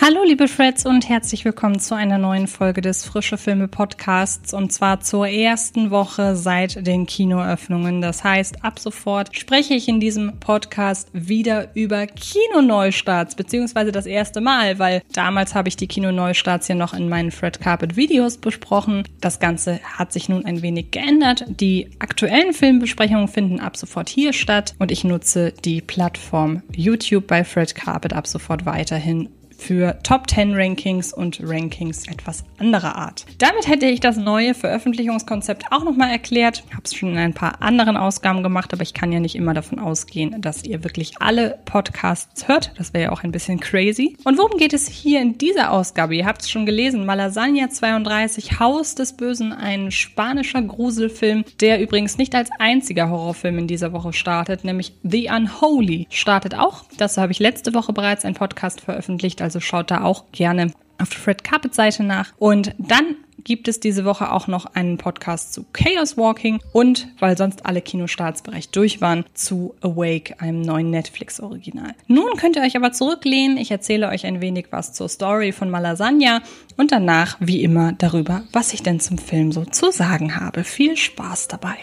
Hallo liebe Freds und herzlich willkommen zu einer neuen Folge des Frische Filme Podcasts und zwar zur ersten Woche seit den Kinoöffnungen. Das heißt, ab sofort spreche ich in diesem Podcast wieder über Kinoneustarts, beziehungsweise das erste Mal, weil damals habe ich die Kinoneustarts ja noch in meinen Fred Carpet Videos besprochen. Das Ganze hat sich nun ein wenig geändert. Die aktuellen Filmbesprechungen finden ab sofort hier statt und ich nutze die Plattform YouTube bei Fred Carpet ab sofort weiterhin für Top 10 Rankings und Rankings etwas anderer Art. Damit hätte ich das neue Veröffentlichungskonzept auch nochmal erklärt. Ich habe es schon in ein paar anderen Ausgaben gemacht, aber ich kann ja nicht immer davon ausgehen, dass ihr wirklich alle Podcasts hört. Das wäre ja auch ein bisschen crazy. Und worum geht es hier in dieser Ausgabe? Ihr habt es schon gelesen. Malasagna 32, Haus des Bösen, ein spanischer Gruselfilm, der übrigens nicht als einziger Horrorfilm in dieser Woche startet, nämlich The Unholy startet auch. Das habe ich letzte Woche bereits ein Podcast veröffentlicht also schaut da auch gerne auf der Fred Carpet Seite nach. Und dann gibt es diese Woche auch noch einen Podcast zu Chaos Walking und, weil sonst alle Kinostarts bereits durch waren, zu Awake, einem neuen Netflix-Original. Nun könnt ihr euch aber zurücklehnen. Ich erzähle euch ein wenig was zur Story von Malasagna und danach, wie immer, darüber, was ich denn zum Film so zu sagen habe. Viel Spaß dabei!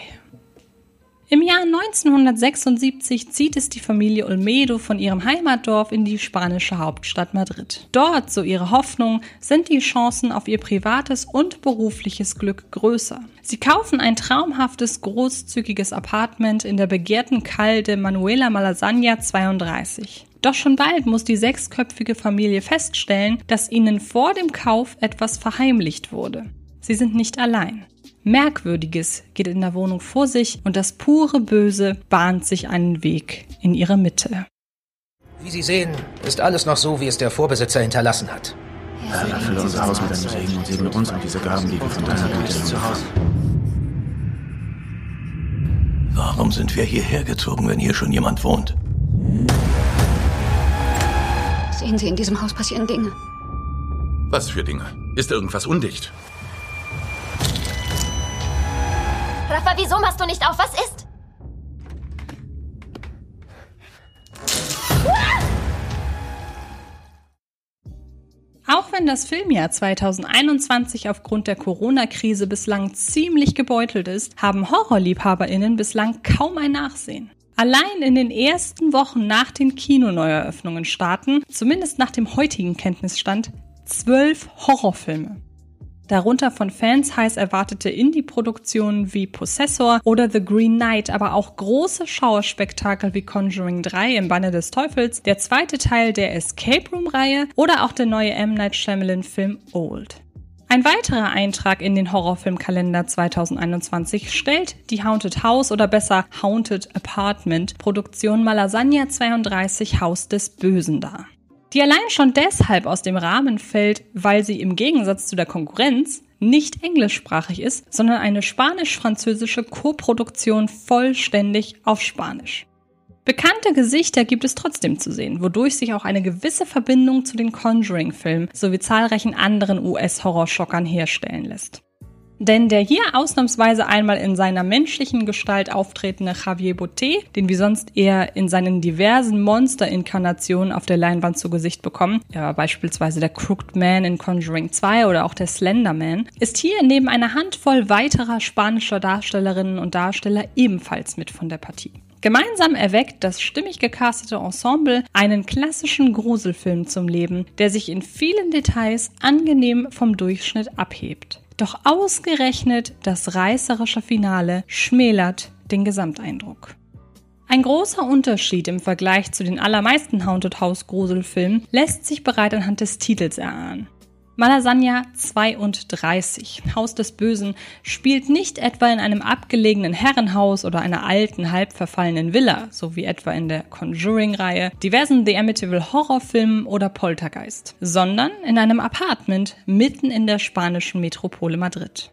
Im Jahr 1976 zieht es die Familie Olmedo von ihrem Heimatdorf in die spanische Hauptstadt Madrid. Dort, so ihre Hoffnung, sind die Chancen auf ihr privates und berufliches Glück größer. Sie kaufen ein traumhaftes, großzügiges Apartment in der begehrten Calle de Manuela Malasagna 32. Doch schon bald muss die sechsköpfige Familie feststellen, dass ihnen vor dem Kauf etwas verheimlicht wurde. Sie sind nicht allein. Merkwürdiges geht in der Wohnung vor sich und das pure Böse bahnt sich einen Weg in ihre Mitte. Wie Sie sehen, ist alles noch so, wie es der Vorbesitzer hinterlassen hat. Herr, erfülle unser Haus mit deinem Segen und segne uns und diese Gaben, die wir von deiner Güte zu Hause. Warum sind wir hierher gezogen, wenn hier schon jemand wohnt? Sehen Sie, in diesem Haus passieren Dinge. Was für Dinge? Ist irgendwas undicht? Rafa, wieso machst du nicht auf? Was ist? Auch wenn das Filmjahr 2021 aufgrund der Corona-Krise bislang ziemlich gebeutelt ist, haben HorrorliebhaberInnen bislang kaum ein Nachsehen. Allein in den ersten Wochen nach den Kinoneueröffnungen starten, zumindest nach dem heutigen Kenntnisstand, zwölf Horrorfilme. Darunter von Fans heiß erwartete Indie-Produktionen wie Possessor oder The Green Knight, aber auch große Schauerspektakel wie Conjuring 3 im Banne des Teufels, der zweite Teil der Escape Room-Reihe oder auch der neue M. Night Shyamalan-Film Old. Ein weiterer Eintrag in den Horrorfilmkalender 2021 stellt die Haunted House oder besser Haunted Apartment Produktion Malasagna 32 Haus des Bösen dar die allein schon deshalb aus dem Rahmen fällt, weil sie im Gegensatz zu der Konkurrenz nicht englischsprachig ist, sondern eine spanisch-französische Koproduktion vollständig auf Spanisch. Bekannte Gesichter gibt es trotzdem zu sehen, wodurch sich auch eine gewisse Verbindung zu den Conjuring-Filmen sowie zahlreichen anderen US-Horrorschockern herstellen lässt. Denn der hier ausnahmsweise einmal in seiner menschlichen Gestalt auftretende Javier Botet, den wir sonst eher in seinen diversen Monster-Inkarnationen auf der Leinwand zu Gesicht bekommen, ja beispielsweise der Crooked Man in Conjuring 2 oder auch der Slender Man, ist hier neben einer Handvoll weiterer spanischer Darstellerinnen und Darsteller ebenfalls mit von der Partie. Gemeinsam erweckt das stimmig gecastete Ensemble einen klassischen Gruselfilm zum Leben, der sich in vielen Details angenehm vom Durchschnitt abhebt. Doch ausgerechnet das reißerische Finale schmälert den Gesamteindruck. Ein großer Unterschied im Vergleich zu den allermeisten Haunted House Gruselfilmen lässt sich bereits anhand des Titels erahnen. Malasagna 32, Haus des Bösen, spielt nicht etwa in einem abgelegenen Herrenhaus oder einer alten, halb verfallenen Villa, so wie etwa in der Conjuring-Reihe, diversen The Amityville Horrorfilmen oder Poltergeist, sondern in einem Apartment mitten in der spanischen Metropole Madrid.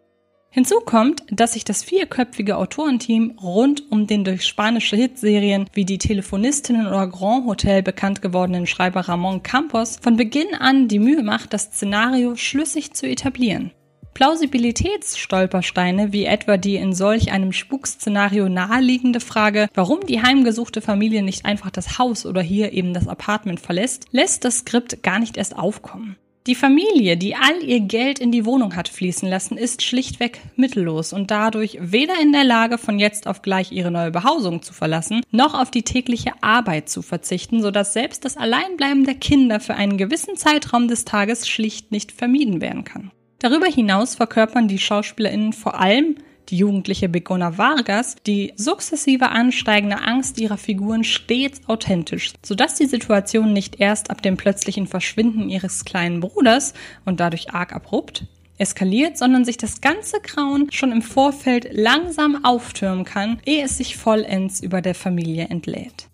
Hinzu kommt, dass sich das vierköpfige Autorenteam rund um den durch spanische Hitserien wie die Telefonistinnen oder Grand Hotel bekannt gewordenen Schreiber Ramon Campos von Beginn an die Mühe macht, das Szenario schlüssig zu etablieren. Plausibilitätsstolpersteine, wie etwa die in solch einem Spukszenario naheliegende Frage, warum die heimgesuchte Familie nicht einfach das Haus oder hier eben das Apartment verlässt, lässt das Skript gar nicht erst aufkommen. Die Familie, die all ihr Geld in die Wohnung hat fließen lassen, ist schlichtweg mittellos und dadurch weder in der Lage, von jetzt auf gleich ihre neue Behausung zu verlassen, noch auf die tägliche Arbeit zu verzichten, sodass selbst das Alleinbleiben der Kinder für einen gewissen Zeitraum des Tages schlicht nicht vermieden werden kann. Darüber hinaus verkörpern die SchauspielerInnen vor allem die jugendliche Begona Vargas, die sukzessive ansteigende Angst ihrer Figuren stets authentisch, sodass die Situation nicht erst ab dem plötzlichen Verschwinden ihres kleinen Bruders und dadurch arg abrupt eskaliert, sondern sich das ganze Grauen schon im Vorfeld langsam auftürmen kann, ehe es sich vollends über der Familie entlädt.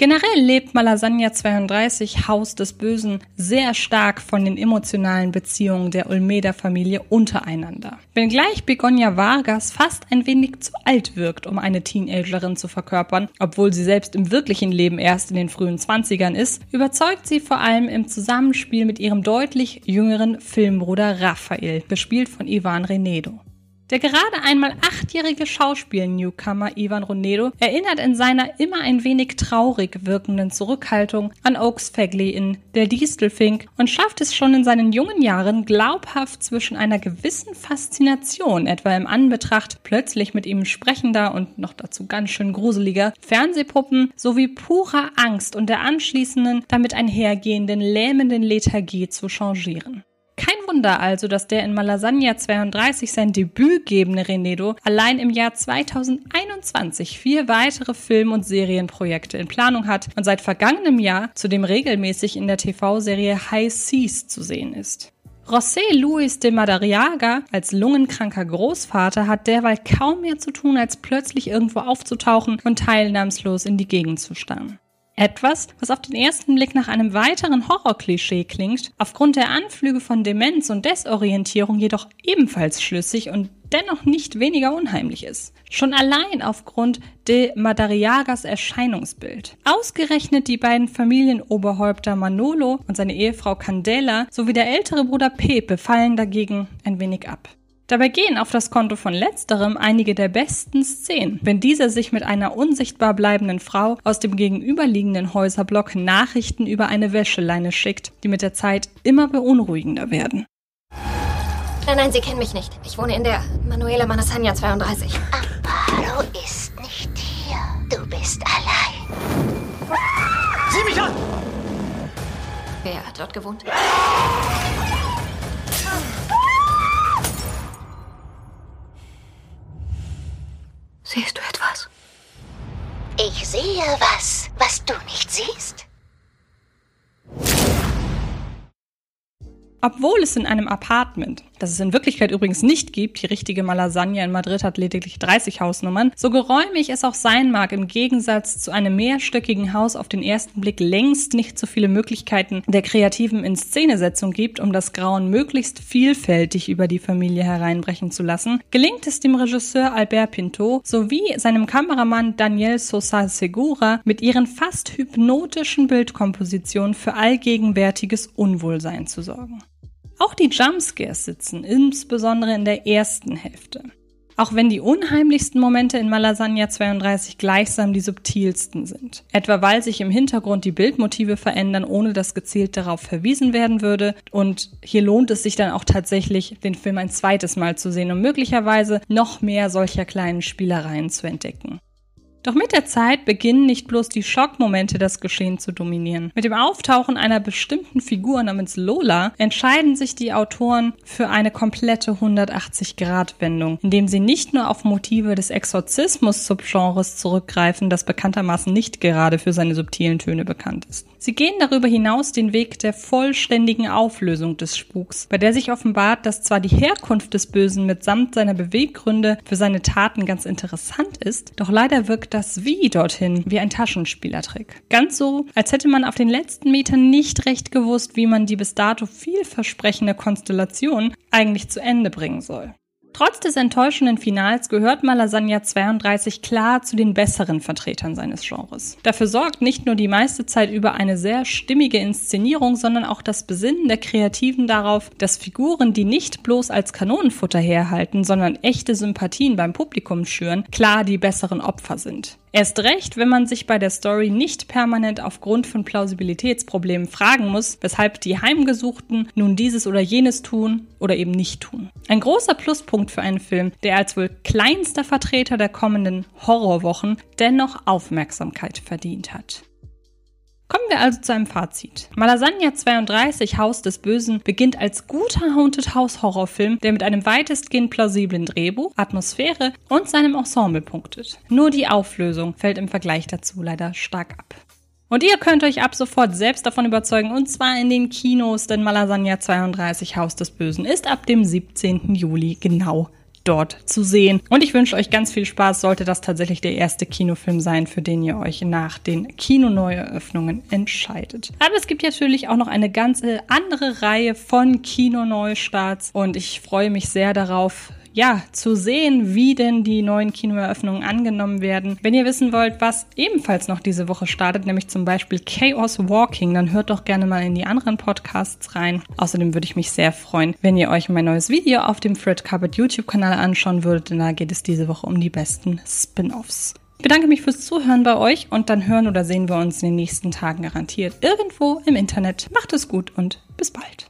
Generell lebt Malasagna 32 Haus des Bösen sehr stark von den emotionalen Beziehungen der Olmeda-Familie untereinander. Wenngleich Begonia Vargas fast ein wenig zu alt wirkt, um eine Teenagerin zu verkörpern, obwohl sie selbst im wirklichen Leben erst in den frühen 20ern ist, überzeugt sie vor allem im Zusammenspiel mit ihrem deutlich jüngeren Filmbruder Raphael, gespielt von Ivan Renedo. Der gerade einmal achtjährige Schauspiel-Newcomer Ivan Ronedo erinnert in seiner immer ein wenig traurig wirkenden Zurückhaltung an Oaks Fagley in Der Distelfink und schafft es schon in seinen jungen Jahren glaubhaft zwischen einer gewissen Faszination, etwa im Anbetracht plötzlich mit ihm sprechender und noch dazu ganz schön gruseliger Fernsehpuppen sowie purer Angst und der anschließenden damit einhergehenden lähmenden Lethargie zu changieren. Kein Wunder also, dass der in Malasagna 32 sein Debüt gebende Renedo allein im Jahr 2021 vier weitere Film- und Serienprojekte in Planung hat und seit vergangenem Jahr zudem regelmäßig in der TV-Serie High Seas zu sehen ist. José Luis de Madariaga als lungenkranker Großvater hat derweil kaum mehr zu tun, als plötzlich irgendwo aufzutauchen und teilnahmslos in die Gegend zu starren. Etwas, was auf den ersten Blick nach einem weiteren Horrorklischee klingt, aufgrund der Anflüge von Demenz und Desorientierung jedoch ebenfalls schlüssig und dennoch nicht weniger unheimlich ist. Schon allein aufgrund de Madariagas Erscheinungsbild. Ausgerechnet die beiden Familienoberhäupter Manolo und seine Ehefrau Candela sowie der ältere Bruder Pepe fallen dagegen ein wenig ab. Dabei gehen auf das Konto von letzterem einige der besten Szenen, wenn dieser sich mit einer unsichtbar bleibenden Frau aus dem gegenüberliegenden Häuserblock Nachrichten über eine Wäscheleine schickt, die mit der Zeit immer beunruhigender werden. Nein, nein, Sie kennen mich nicht. Ich wohne in der Manuela Manasagna 32. Amparo ist nicht hier. Du bist allein. Sieh mich an! Wer hat dort gewohnt? Obwohl es in einem Apartment das es in Wirklichkeit übrigens nicht gibt, die richtige Malasagna in Madrid hat lediglich 30 Hausnummern, so geräumig es auch sein mag, im Gegensatz zu einem mehrstöckigen Haus auf den ersten Blick längst nicht so viele Möglichkeiten der kreativen Inszenesetzung gibt, um das Grauen möglichst vielfältig über die Familie hereinbrechen zu lassen, gelingt es dem Regisseur Albert Pinto sowie seinem Kameramann Daniel Sosa Segura mit ihren fast hypnotischen Bildkompositionen für allgegenwärtiges Unwohlsein zu sorgen. Auch die Jumpscares sitzen, insbesondere in der ersten Hälfte. Auch wenn die unheimlichsten Momente in Malasagna 32 gleichsam die subtilsten sind. Etwa weil sich im Hintergrund die Bildmotive verändern, ohne dass gezielt darauf verwiesen werden würde. Und hier lohnt es sich dann auch tatsächlich, den Film ein zweites Mal zu sehen, um möglicherweise noch mehr solcher kleinen Spielereien zu entdecken. Doch mit der Zeit beginnen nicht bloß die Schockmomente das Geschehen zu dominieren. Mit dem Auftauchen einer bestimmten Figur namens Lola entscheiden sich die Autoren für eine komplette 180-Grad-Wendung, indem sie nicht nur auf Motive des Exorzismus-Subgenres zurückgreifen, das bekanntermaßen nicht gerade für seine subtilen Töne bekannt ist. Sie gehen darüber hinaus den Weg der vollständigen Auflösung des Spuks, bei der sich offenbart, dass zwar die Herkunft des Bösen mitsamt seiner Beweggründe für seine Taten ganz interessant ist, doch leider wirkt das Wie dorthin wie ein Taschenspielertrick. Ganz so, als hätte man auf den letzten Metern nicht recht gewusst, wie man die bis dato vielversprechende Konstellation eigentlich zu Ende bringen soll. Trotz des enttäuschenden Finals gehört Malasagna 32 klar zu den besseren Vertretern seines Genres. Dafür sorgt nicht nur die meiste Zeit über eine sehr stimmige Inszenierung, sondern auch das Besinnen der Kreativen darauf, dass Figuren, die nicht bloß als Kanonenfutter herhalten, sondern echte Sympathien beim Publikum schüren, klar die besseren Opfer sind. Erst recht, wenn man sich bei der Story nicht permanent aufgrund von Plausibilitätsproblemen fragen muss, weshalb die Heimgesuchten nun dieses oder jenes tun oder eben nicht tun. Ein großer Pluspunkt für einen Film, der als wohl kleinster Vertreter der kommenden Horrorwochen dennoch Aufmerksamkeit verdient hat. Kommen wir also zu einem Fazit. Malasagna 32 Haus des Bösen beginnt als guter Haunted House Horrorfilm, der mit einem weitestgehend plausiblen Drehbuch, Atmosphäre und seinem Ensemble punktet. Nur die Auflösung fällt im Vergleich dazu leider stark ab. Und ihr könnt euch ab sofort selbst davon überzeugen, und zwar in den Kinos, denn Malasagna 32 Haus des Bösen ist ab dem 17. Juli genau dort zu sehen. Und ich wünsche euch ganz viel Spaß, sollte das tatsächlich der erste Kinofilm sein, für den ihr euch nach den Kinoneueröffnungen entscheidet. Aber es gibt natürlich auch noch eine ganze andere Reihe von Kinoneustarts und ich freue mich sehr darauf, ja, zu sehen, wie denn die neuen Kinoeröffnungen angenommen werden. Wenn ihr wissen wollt, was ebenfalls noch diese Woche startet, nämlich zum Beispiel Chaos Walking, dann hört doch gerne mal in die anderen Podcasts rein. Außerdem würde ich mich sehr freuen, wenn ihr euch mein neues Video auf dem Fred Carpet YouTube-Kanal anschauen würdet, denn da geht es diese Woche um die besten Spin-offs. Ich bedanke mich fürs Zuhören bei euch und dann hören oder sehen wir uns in den nächsten Tagen garantiert irgendwo im Internet. Macht es gut und bis bald.